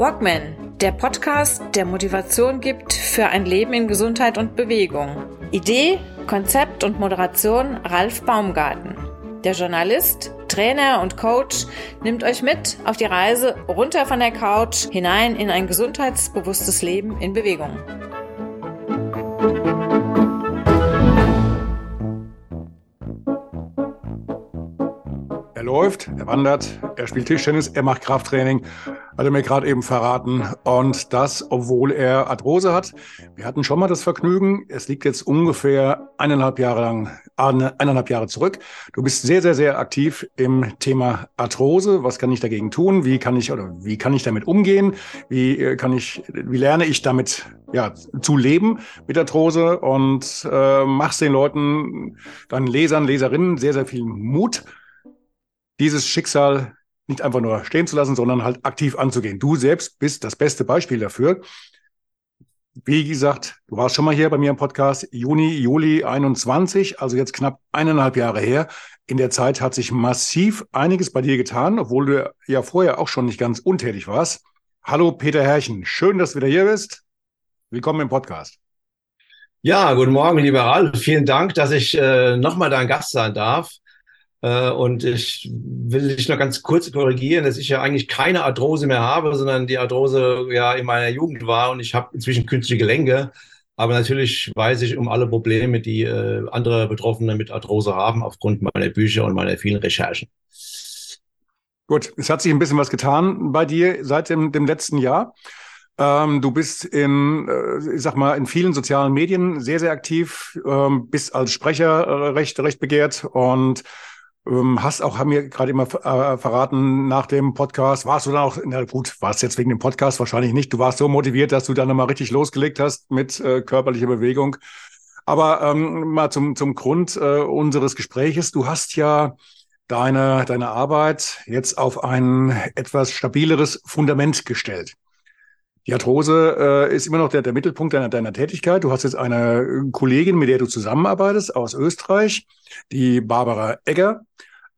Walkman, der Podcast, der Motivation gibt für ein Leben in Gesundheit und Bewegung. Idee, Konzept und Moderation Ralf Baumgarten. Der Journalist, Trainer und Coach nimmt euch mit auf die Reise runter von der Couch hinein in ein gesundheitsbewusstes Leben in Bewegung. Er läuft, er wandert, er spielt Tischtennis, er macht Krafttraining, hat er mir gerade eben verraten. Und das, obwohl er Arthrose hat. Wir hatten schon mal das Vergnügen. Es liegt jetzt ungefähr eineinhalb Jahre lang, eineinhalb Jahre zurück. Du bist sehr, sehr, sehr aktiv im Thema Arthrose. Was kann ich dagegen tun? Wie kann ich oder wie kann ich damit umgehen? Wie äh, kann ich, wie lerne ich damit ja, zu leben mit Arthrose und äh, machst den Leuten, deinen Lesern, Leserinnen sehr, sehr viel Mut dieses Schicksal nicht einfach nur stehen zu lassen, sondern halt aktiv anzugehen. Du selbst bist das beste Beispiel dafür. Wie gesagt, du warst schon mal hier bei mir im Podcast, Juni, Juli 21, also jetzt knapp eineinhalb Jahre her. In der Zeit hat sich massiv einiges bei dir getan, obwohl du ja vorher auch schon nicht ganz untätig warst. Hallo Peter Herrchen, schön, dass du wieder hier bist. Willkommen im Podcast. Ja, guten Morgen, lieber Ralf. Vielen Dank, dass ich äh, nochmal dein Gast sein darf. Äh, und ich will dich noch ganz kurz korrigieren, dass ich ja eigentlich keine Arthrose mehr habe, sondern die Arthrose ja in meiner Jugend war und ich habe inzwischen künstliche Gelenke. Aber natürlich weiß ich um alle Probleme, die äh, andere Betroffene mit Arthrose haben, aufgrund meiner Bücher und meiner vielen Recherchen. Gut, es hat sich ein bisschen was getan bei dir seit dem, dem letzten Jahr. Ähm, du bist in, äh, ich sag mal, in vielen sozialen Medien sehr, sehr aktiv, ähm, bist als Sprecher äh, recht, recht begehrt und hast auch, haben mir gerade immer äh, verraten nach dem Podcast, warst du dann auch, na gut, warst jetzt wegen dem Podcast wahrscheinlich nicht, du warst so motiviert, dass du dann nochmal richtig losgelegt hast mit äh, körperlicher Bewegung. Aber ähm, mal zum, zum Grund äh, unseres Gespräches, du hast ja deine, deine Arbeit jetzt auf ein etwas stabileres Fundament gestellt. Die Arthrose äh, ist immer noch der, der Mittelpunkt deiner, deiner Tätigkeit. Du hast jetzt eine Kollegin, mit der du zusammenarbeitest aus Österreich, die Barbara Egger.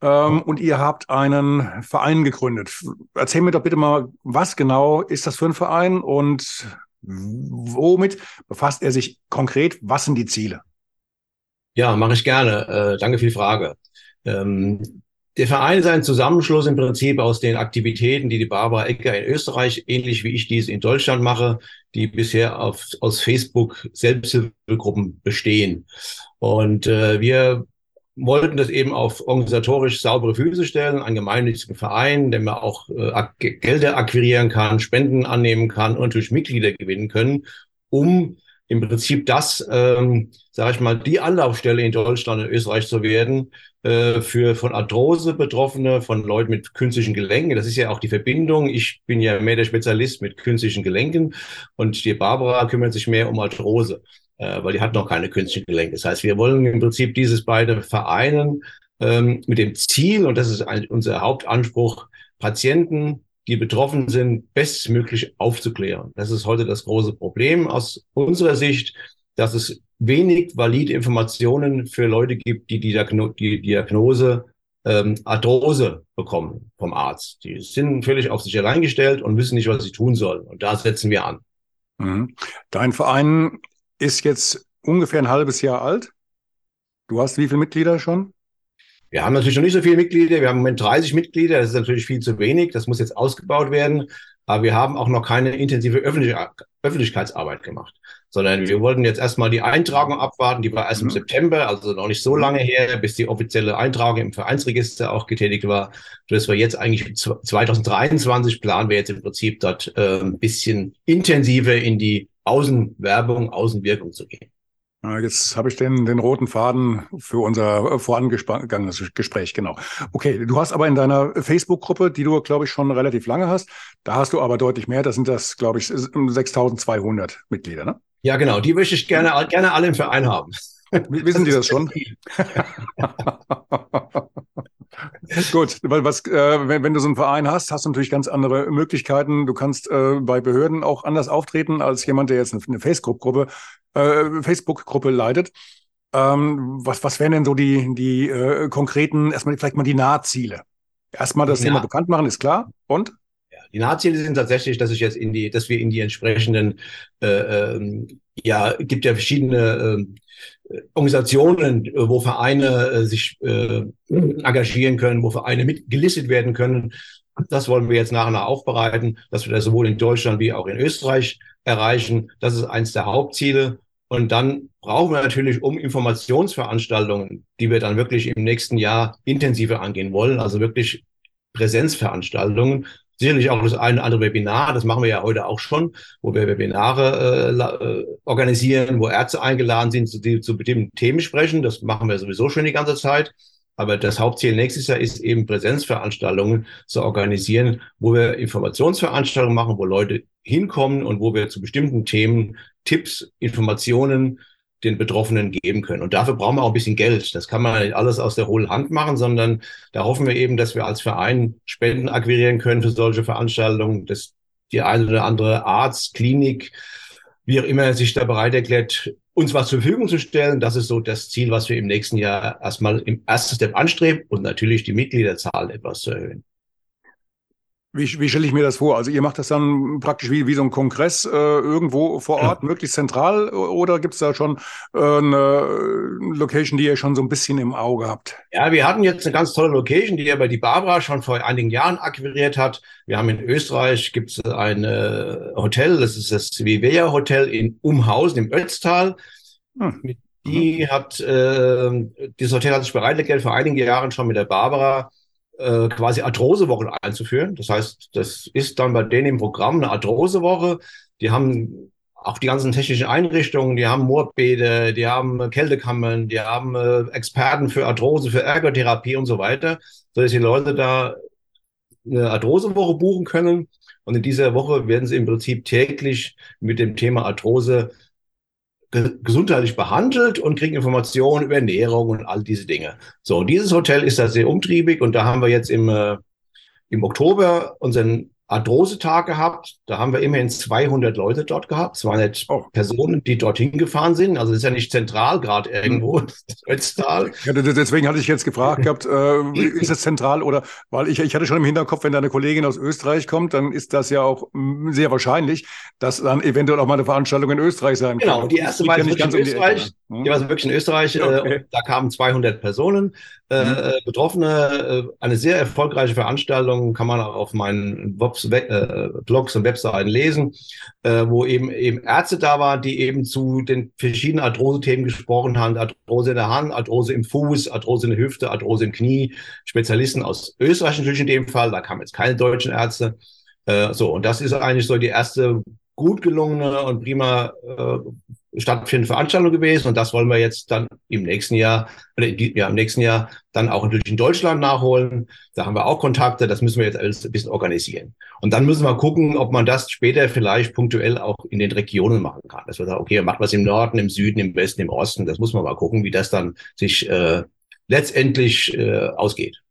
Ähm, und ihr habt einen Verein gegründet. Erzähl mir doch bitte mal, was genau ist das für ein Verein und womit befasst er sich konkret? Was sind die Ziele? Ja, mache ich gerne. Äh, danke für die Frage. Ähm, der Verein ist ein Zusammenschluss im Prinzip aus den Aktivitäten, die die Barbara Ecker in Österreich, ähnlich wie ich dies in Deutschland mache, die bisher auf, aus Facebook Selbsthilfegruppen bestehen. Und äh, wir wollten das eben auf organisatorisch saubere Füße stellen, einen gemeinnützigen Verein, der man auch äh, Gelder akquirieren kann, Spenden annehmen kann und natürlich Mitglieder gewinnen können, um im Prinzip das, ähm, sage ich mal, die Anlaufstelle in Deutschland und Österreich zu werden äh, für von Arthrose Betroffene, von Leuten mit künstlichen Gelenken. Das ist ja auch die Verbindung. Ich bin ja mehr der Spezialist mit künstlichen Gelenken und die Barbara kümmert sich mehr um Arthrose, äh, weil die hat noch keine künstlichen Gelenke. Das heißt, wir wollen im Prinzip dieses beide vereinen ähm, mit dem Ziel, und das ist ein, unser Hauptanspruch, Patienten die betroffen sind, bestmöglich aufzuklären. Das ist heute das große Problem aus unserer Sicht, dass es wenig valide Informationen für Leute gibt, die die, Diagnose ähm, Arthrose bekommen vom Arzt. Die sind völlig auf sich allein gestellt und wissen nicht, was sie tun sollen. Und da setzen wir an. Mhm. Dein Verein ist jetzt ungefähr ein halbes Jahr alt. Du hast wie viele Mitglieder schon? Wir haben natürlich noch nicht so viele Mitglieder. Wir haben im Moment 30 Mitglieder. Das ist natürlich viel zu wenig. Das muss jetzt ausgebaut werden. Aber wir haben auch noch keine intensive Öffentlich Öffentlichkeitsarbeit gemacht, sondern wir wollten jetzt erstmal die Eintragung abwarten. Die war erst im mhm. September, also noch nicht so lange her, bis die offizielle Eintragung im Vereinsregister auch getätigt war. Das wir jetzt eigentlich 2023 planen wir jetzt im Prinzip dort äh, ein bisschen intensiver in die Außenwerbung, Außenwirkung zu gehen. Jetzt habe ich den, den roten Faden für unser vorangegangenes Gespräch, genau. Okay, du hast aber in deiner Facebook-Gruppe, die du, glaube ich, schon relativ lange hast, da hast du aber deutlich mehr, da sind das, glaube ich, 6200 Mitglieder, ne? Ja, genau, die möchte ich gerne, gerne alle im Verein haben. Wissen die das schon? Gut, weil was, äh, wenn, wenn, du so einen Verein hast, hast du natürlich ganz andere Möglichkeiten. Du kannst äh, bei Behörden auch anders auftreten als jemand, der jetzt eine, eine Facebook-Gruppe äh, Facebook-Gruppe leitet. Ähm, was, was wären denn so die, die äh, konkreten, erstmal vielleicht mal die Nahziele? Erstmal das ja. Thema bekannt machen, ist klar. Und? Die Nahziele sind tatsächlich, dass ich jetzt in die, dass wir in die entsprechenden, äh, ähm, ja, gibt ja verschiedene äh, Organisationen, wo Vereine äh, sich äh, engagieren können, wo Vereine mitgelistet werden können. Das wollen wir jetzt nach und nach aufbereiten, dass wir das sowohl in Deutschland wie auch in Österreich erreichen. Das ist eins der Hauptziele. Und dann brauchen wir natürlich um Informationsveranstaltungen, die wir dann wirklich im nächsten Jahr intensiver angehen wollen, also wirklich Präsenzveranstaltungen, sicherlich auch das eine oder andere Webinar, das machen wir ja heute auch schon, wo wir Webinare äh, äh organisieren, wo Ärzte eingeladen sind, zu, die, zu bestimmten Themen sprechen. Das machen wir sowieso schon die ganze Zeit. Aber das Hauptziel nächstes Jahr ist eben Präsenzveranstaltungen zu organisieren, wo wir Informationsveranstaltungen machen, wo Leute hinkommen und wo wir zu bestimmten Themen Tipps, Informationen den Betroffenen geben können. Und dafür brauchen wir auch ein bisschen Geld. Das kann man nicht alles aus der hohlen Hand machen, sondern da hoffen wir eben, dass wir als Verein Spenden akquirieren können für solche Veranstaltungen, dass die eine oder andere Arzt, Klinik, wie auch immer sich da bereit erklärt, uns was zur Verfügung zu stellen. Das ist so das Ziel, was wir im nächsten Jahr erstmal im ersten Step anstreben und natürlich die Mitgliederzahl etwas zu erhöhen. Wie, wie stelle ich mir das vor? Also ihr macht das dann praktisch wie, wie so ein Kongress äh, irgendwo vor Ort, ja. möglichst zentral, oder gibt es da schon äh, eine Location, die ihr schon so ein bisschen im Auge habt? Ja, wir hatten jetzt eine ganz tolle Location, die aber die Barbara schon vor einigen Jahren akquiriert hat. Wir haben in Österreich gibt es ein äh, Hotel, das ist das Vivea Hotel in Umhausen im Ötztal. Hm. Die hat, äh, dieses Hotel hat sich bereitgestellt vor einigen Jahren schon mit der Barbara äh, quasi Arthrosewochen einzuführen. Das heißt, das ist dann bei denen im Programm eine Arthrosewoche. Die haben auch die ganzen technischen Einrichtungen, die haben Moorbäder, die haben Kältekammern, die haben äh, Experten für Arthrose, für Ergotherapie und so weiter, sodass die Leute da eine Arthrosewoche buchen können. Und in dieser Woche werden sie im Prinzip täglich mit dem Thema Arthrose gesundheitlich behandelt und kriegen Informationen über Ernährung und all diese Dinge. So, dieses Hotel ist da sehr umtriebig und da haben wir jetzt im, äh, im Oktober unseren Arthrose-Tag gehabt. Da haben wir immerhin 200 Leute dort gehabt. 200 oh. Personen, die dorthin gefahren sind. Also das ist ja nicht zentral gerade irgendwo, hm. Ötztal. Ja, deswegen hatte ich jetzt gefragt gehabt, äh, ist es zentral oder, weil ich, ich hatte schon im Hinterkopf, wenn da eine Kollegin aus Österreich kommt, dann ist das ja auch sehr wahrscheinlich, dass dann eventuell auch mal eine Veranstaltung in Österreich sein kann. Genau, die erste war ja nicht ganz in Österreich. Um die, die war wirklich in Österreich. Äh, okay. Äh, da kamen 200 Personen. Äh, mhm. Äh, Betroffene, äh, eine sehr erfolgreiche Veranstaltung, kann man auch auf meinen Blogs, äh, Blogs und Webseiten lesen, äh, wo eben eben Ärzte da waren, die eben zu den verschiedenen Arthrose-Themen gesprochen haben. Arthrose in der Hand, Arthrose im Fuß, Arthrose in der Hüfte, Arthrose im Knie. Spezialisten aus Österreich natürlich in dem Fall, da kamen jetzt keine deutschen Ärzte. So, und das ist eigentlich so die erste gut gelungene und prima stattfindende Veranstaltung gewesen und das wollen wir jetzt dann im nächsten Jahr, oder ja, im nächsten Jahr dann auch natürlich in Deutschland nachholen. Da haben wir auch Kontakte, das müssen wir jetzt alles ein bisschen organisieren. Und dann müssen wir gucken, ob man das später vielleicht punktuell auch in den Regionen machen kann. Dass wir sagen, okay, macht was im Norden, im Süden, im Westen, im Osten. Das muss man mal gucken, wie das dann sich äh, letztendlich äh, ausgeht.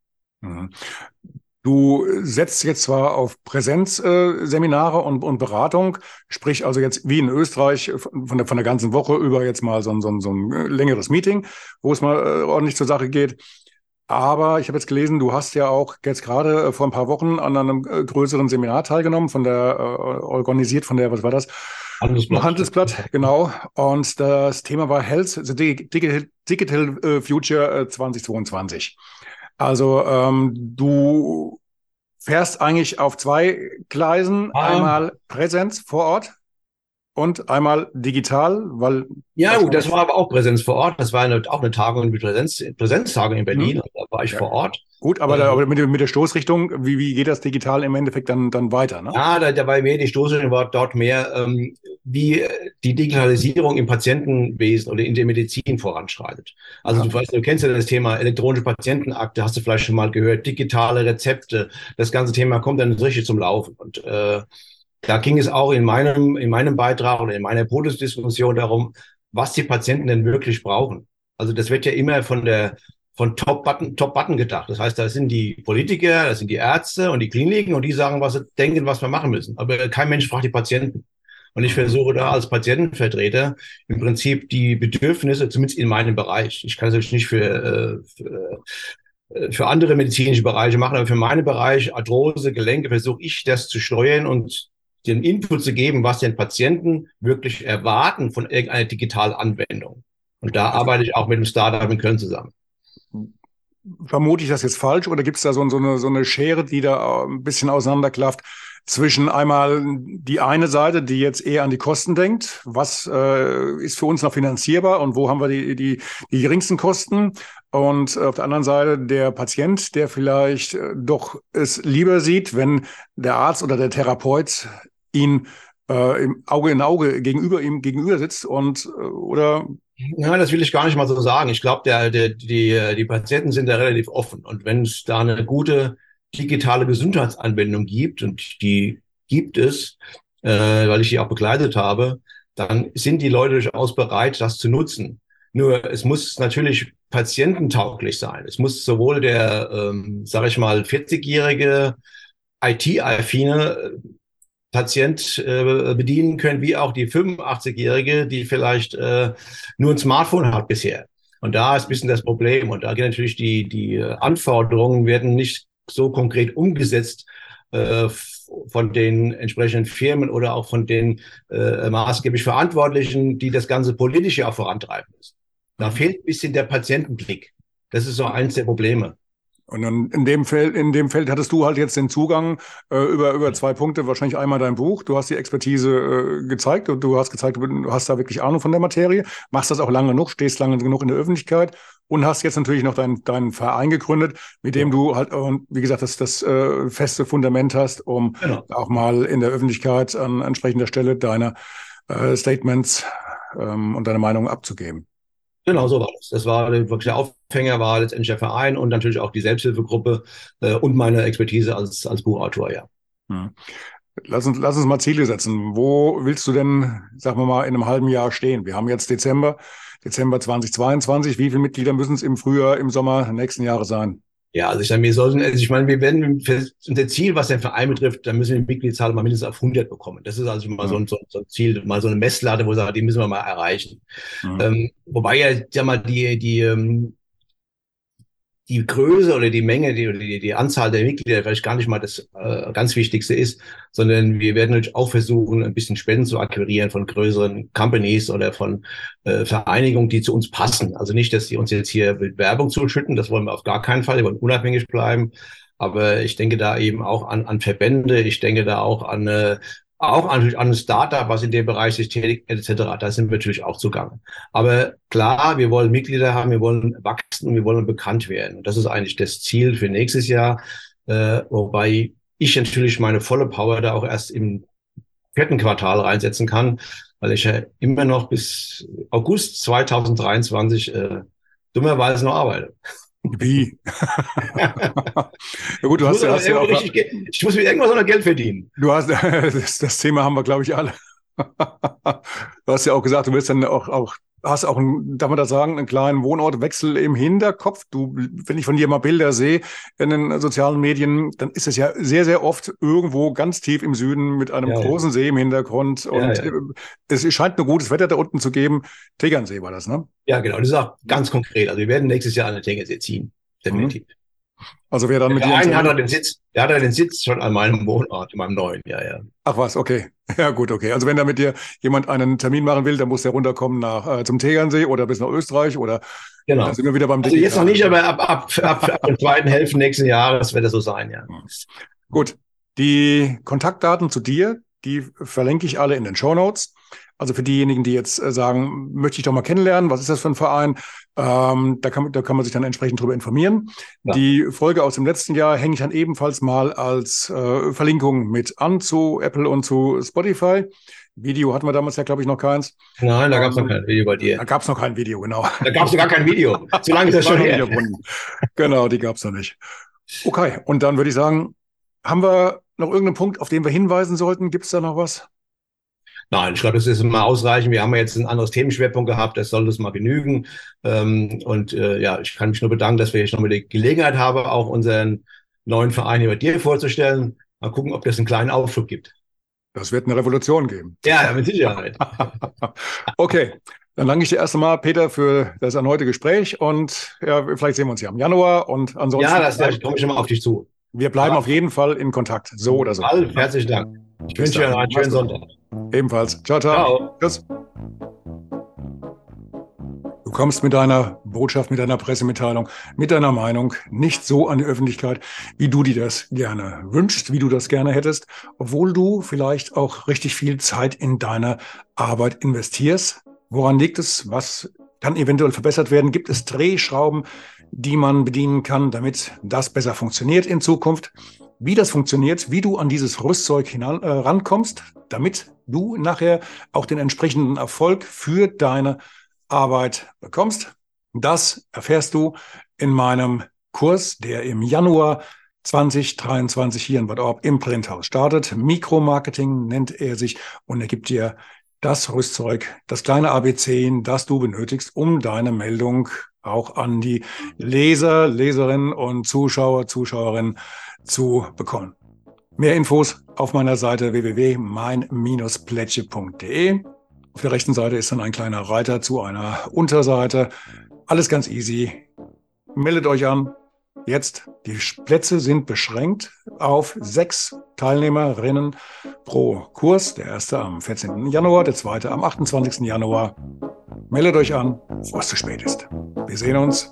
Du setzt jetzt zwar auf Präsenzseminare äh, und, und Beratung, sprich also jetzt wie in Österreich von der, von der ganzen Woche über jetzt mal so ein, so ein, so ein äh, längeres Meeting, wo es mal äh, ordentlich zur Sache geht. Aber ich habe jetzt gelesen, du hast ja auch jetzt gerade äh, vor ein paar Wochen an einem äh, größeren Seminar teilgenommen, von der äh, organisiert von der, was war das? Handelsblatt. Handelsblatt, genau. Und das Thema war Health, the Digital, Digital Future 2022. Also ähm, du fährst eigentlich auf zwei Gleisen, ah. einmal Präsenz vor Ort und einmal digital, weil. Ja, gut, das war aber auch Präsenz vor Ort. Das war eine, auch eine Tagung mit Präsenz, Präsenztagung in Berlin. Hm. Da war ich ja. vor Ort. Gut, aber, da, ähm. aber mit, mit, der Stoßrichtung, wie, wie geht das digital im Endeffekt dann, dann weiter? Ne? Ja, da, da war mehr die Stoßrichtung war dort mehr, ähm, wie die Digitalisierung im Patientenwesen oder in der Medizin voranschreitet. Also ja. du weißt, du kennst ja das Thema elektronische Patientenakte, hast du vielleicht schon mal gehört, digitale Rezepte. Das ganze Thema kommt dann richtig zum Laufen. Und äh, da ging es auch in meinem, in meinem Beitrag oder in meiner Podiumsdiskussion darum, was die Patienten denn wirklich brauchen. Also das wird ja immer von der von Top-Button Top Button gedacht. Das heißt, da sind die Politiker, da sind die Ärzte und die Kliniken und die sagen, was sie denken, was wir machen müssen. Aber kein Mensch fragt die Patienten. Und ich versuche da als Patientenvertreter im Prinzip die Bedürfnisse, zumindest in meinem Bereich, ich kann es natürlich nicht für, äh, für äh, für andere medizinische Bereiche machen, aber für meinen Bereich Arthrose, Gelenke versuche ich das zu steuern und den Input zu geben, was den Patienten wirklich erwarten von irgendeiner digitalen Anwendung. Und da arbeite ich auch mit einem Startup in Köln zusammen. Vermute ich das jetzt falsch oder gibt es da so, so, eine, so eine Schere, die da ein bisschen auseinanderklafft? zwischen einmal die eine Seite, die jetzt eher an die Kosten denkt, was äh, ist für uns noch finanzierbar und wo haben wir die, die, die geringsten Kosten und auf der anderen Seite der Patient, der vielleicht äh, doch es lieber sieht, wenn der Arzt oder der Therapeut ihn äh, im Auge in Auge gegenüber ihm gegenüber sitzt und äh, oder Nein, das will ich gar nicht mal so sagen. Ich glaube, der, der, die, die Patienten sind da relativ offen. Und wenn es da eine gute digitale Gesundheitsanwendung gibt, und die gibt es, äh, weil ich die auch begleitet habe, dann sind die Leute durchaus bereit, das zu nutzen. Nur es muss natürlich patiententauglich sein. Es muss sowohl der, ähm, sage ich mal, 40-jährige IT-affine Patient äh, bedienen können, wie auch die 85-jährige, die vielleicht äh, nur ein Smartphone hat bisher. Und da ist ein bisschen das Problem. Und da gehen natürlich die, die Anforderungen werden nicht so konkret umgesetzt äh, von den entsprechenden Firmen oder auch von den äh, maßgeblich Verantwortlichen, die das Ganze politisch ja auch vorantreiben müssen. Da mhm. fehlt ein bisschen der Patientenblick. Das ist so eins der Probleme. Und dann in dem Feld, in dem Feld hattest du halt jetzt den Zugang äh, über, über zwei Punkte, wahrscheinlich einmal dein Buch. Du hast die Expertise äh, gezeigt und du hast gezeigt, du hast da wirklich Ahnung von der Materie, machst das auch lange genug, stehst lange genug in der Öffentlichkeit und hast jetzt natürlich noch deinen deinen Verein gegründet, mit dem du halt, und wie gesagt, das, das äh, feste Fundament hast, um genau. auch mal in der Öffentlichkeit an entsprechender Stelle deine äh, Statements ähm, und deine Meinung abzugeben. Genau, so war das. Das war wirklich der Aufhänger, war letztendlich der Verein und natürlich auch die Selbsthilfegruppe äh, und meine Expertise als, als Buchautor, ja. Hm. Lass uns, lass uns mal Ziele setzen. Wo willst du denn, sagen wir mal, in einem halben Jahr stehen? Wir haben jetzt Dezember, Dezember 2022. Wie viele Mitglieder müssen es im Frühjahr, im Sommer nächsten Jahres sein? Ja, also ich sage, wir sollten, also ich meine, wir werden, unser Ziel, was den Verein betrifft, da müssen wir die Mitgliedszahl mal mindestens auf 100 bekommen. Das ist also mal so, ein, so, ein Ziel, mal so eine Messlatte, wo wir sagen, die müssen wir mal erreichen. Mhm. Ähm, wobei ja, sag mal, die, die, ähm, die Größe oder die Menge, die, die, die Anzahl der Mitglieder vielleicht gar nicht mal das äh, ganz Wichtigste ist, sondern wir werden natürlich auch versuchen, ein bisschen Spenden zu akquirieren von größeren Companies oder von äh, Vereinigungen, die zu uns passen. Also nicht, dass die uns jetzt hier mit Werbung zuschütten, das wollen wir auf gar keinen Fall, wir wollen unabhängig bleiben. Aber ich denke da eben auch an, an Verbände, ich denke da auch an äh, auch an, an Startup, was in dem Bereich sich tätigt, etc. Da sind wir natürlich auch zugange. Aber klar, wir wollen Mitglieder haben, wir wollen wachsen und wir wollen bekannt werden. Und das ist eigentlich das Ziel für nächstes Jahr, äh, wobei ich natürlich meine volle Power da auch erst im vierten Quartal reinsetzen kann, weil ich ja immer noch bis August 2023 äh, dummerweise noch arbeite. Wie? ja gut, du hast, hast ja auch. Ich muss mir irgendwas noch Geld verdienen. Du hast das, das Thema haben wir, glaube ich, alle. du hast ja auch gesagt, du willst dann auch, auch hast auch, einen, darf man das sagen, einen kleinen Wohnortwechsel im Hinterkopf. Du, wenn ich von dir mal Bilder sehe in den sozialen Medien, dann ist es ja sehr, sehr oft irgendwo ganz tief im Süden mit einem ja, großen ja. See im Hintergrund. Und ja, es scheint nur gutes Wetter da unten zu geben. Tegernsee war das, ne? Ja, genau. Das ist auch ganz konkret. Also wir werden nächstes Jahr an den Tegernsee ziehen. Definitiv. Mhm. Also wer dann mit dir. Einen hat er den Sitz, der hat er den Sitz schon an meinem Wohnort, in meinem neuen, ja, ja. Ach was, okay. Ja, gut, okay. Also wenn da mit dir jemand einen Termin machen will, dann muss der runterkommen nach äh, zum Tegernsee oder bis nach Österreich oder genau. dann sind wir wieder beim Also jetzt noch nicht, aber ab, ab, ab, ab der zweiten Hälfte nächsten Jahres wird das so sein, ja. Gut. Die Kontaktdaten zu dir, die verlinke ich alle in den Show Notes. Also für diejenigen, die jetzt äh, sagen, möchte ich doch mal kennenlernen, was ist das für ein Verein? Ähm, da, kann, da kann man sich dann entsprechend drüber informieren. Ja. Die Folge aus dem letzten Jahr hänge ich dann ebenfalls mal als äh, Verlinkung mit an zu Apple und zu Spotify. Video hatten wir damals ja, glaube ich, noch keins. Nein, da gab es noch kein Video bei dir. Da gab es noch kein Video, genau. Da gab es gar kein Video. So lange ist das schon her. Genau, die gab es noch nicht. Okay, und dann würde ich sagen, haben wir noch irgendeinen Punkt, auf den wir hinweisen sollten? Gibt es da noch was? Nein, ich glaube, das ist mal ausreichend. Wir haben ja jetzt ein anderes Themenschwerpunkt gehabt, das soll das mal genügen. Ähm, und äh, ja, ich kann mich nur bedanken, dass wir jetzt nochmal die Gelegenheit haben, auch unseren neuen Verein hier bei dir vorzustellen. Mal gucken, ob das einen kleinen Aufschub gibt. Das wird eine Revolution geben. Ja, mit Sicherheit. okay. Dann danke ich dir erst einmal, Peter, für das erneute Gespräch und ja, vielleicht sehen wir uns ja im Januar und ansonsten. Ja, das, da komme ich schon mal auf dich zu. Wir bleiben ja. auf jeden Fall in Kontakt, so oder so. Alf, herzlichen Dank. Ich wünsche dir einen schönen Sonntag. Ebenfalls. Ciao, ciao. ciao. Tschüss. Du kommst mit deiner Botschaft, mit deiner Pressemitteilung, mit deiner Meinung nicht so an die Öffentlichkeit, wie du dir das gerne wünschst, wie du das gerne hättest, obwohl du vielleicht auch richtig viel Zeit in deine Arbeit investierst. Woran liegt es? Was kann eventuell verbessert werden? Gibt es Drehschrauben, die man bedienen kann, damit das besser funktioniert in Zukunft? Wie das funktioniert, wie du an dieses Rüstzeug hinan, äh, rankommst, damit du nachher auch den entsprechenden Erfolg für deine Arbeit bekommst. Das erfährst du in meinem Kurs, der im Januar 2023 hier in Bad Orb im Printhaus startet. Mikromarketing nennt er sich und er gibt dir das Rüstzeug, das kleine ABC, das du benötigst, um deine Meldung auch an die Leser, Leserinnen und Zuschauer, Zuschauerinnen zu bekommen. Mehr Infos auf meiner Seite www.mein-plätsche.de. Auf der rechten Seite ist dann ein kleiner Reiter zu einer Unterseite. Alles ganz easy. Meldet euch an. Jetzt, die Plätze sind beschränkt auf sechs Teilnehmerinnen pro Kurs. Der erste am 14. Januar, der zweite am 28. Januar. Meldet euch an, es zu spät ist. Wir sehen uns.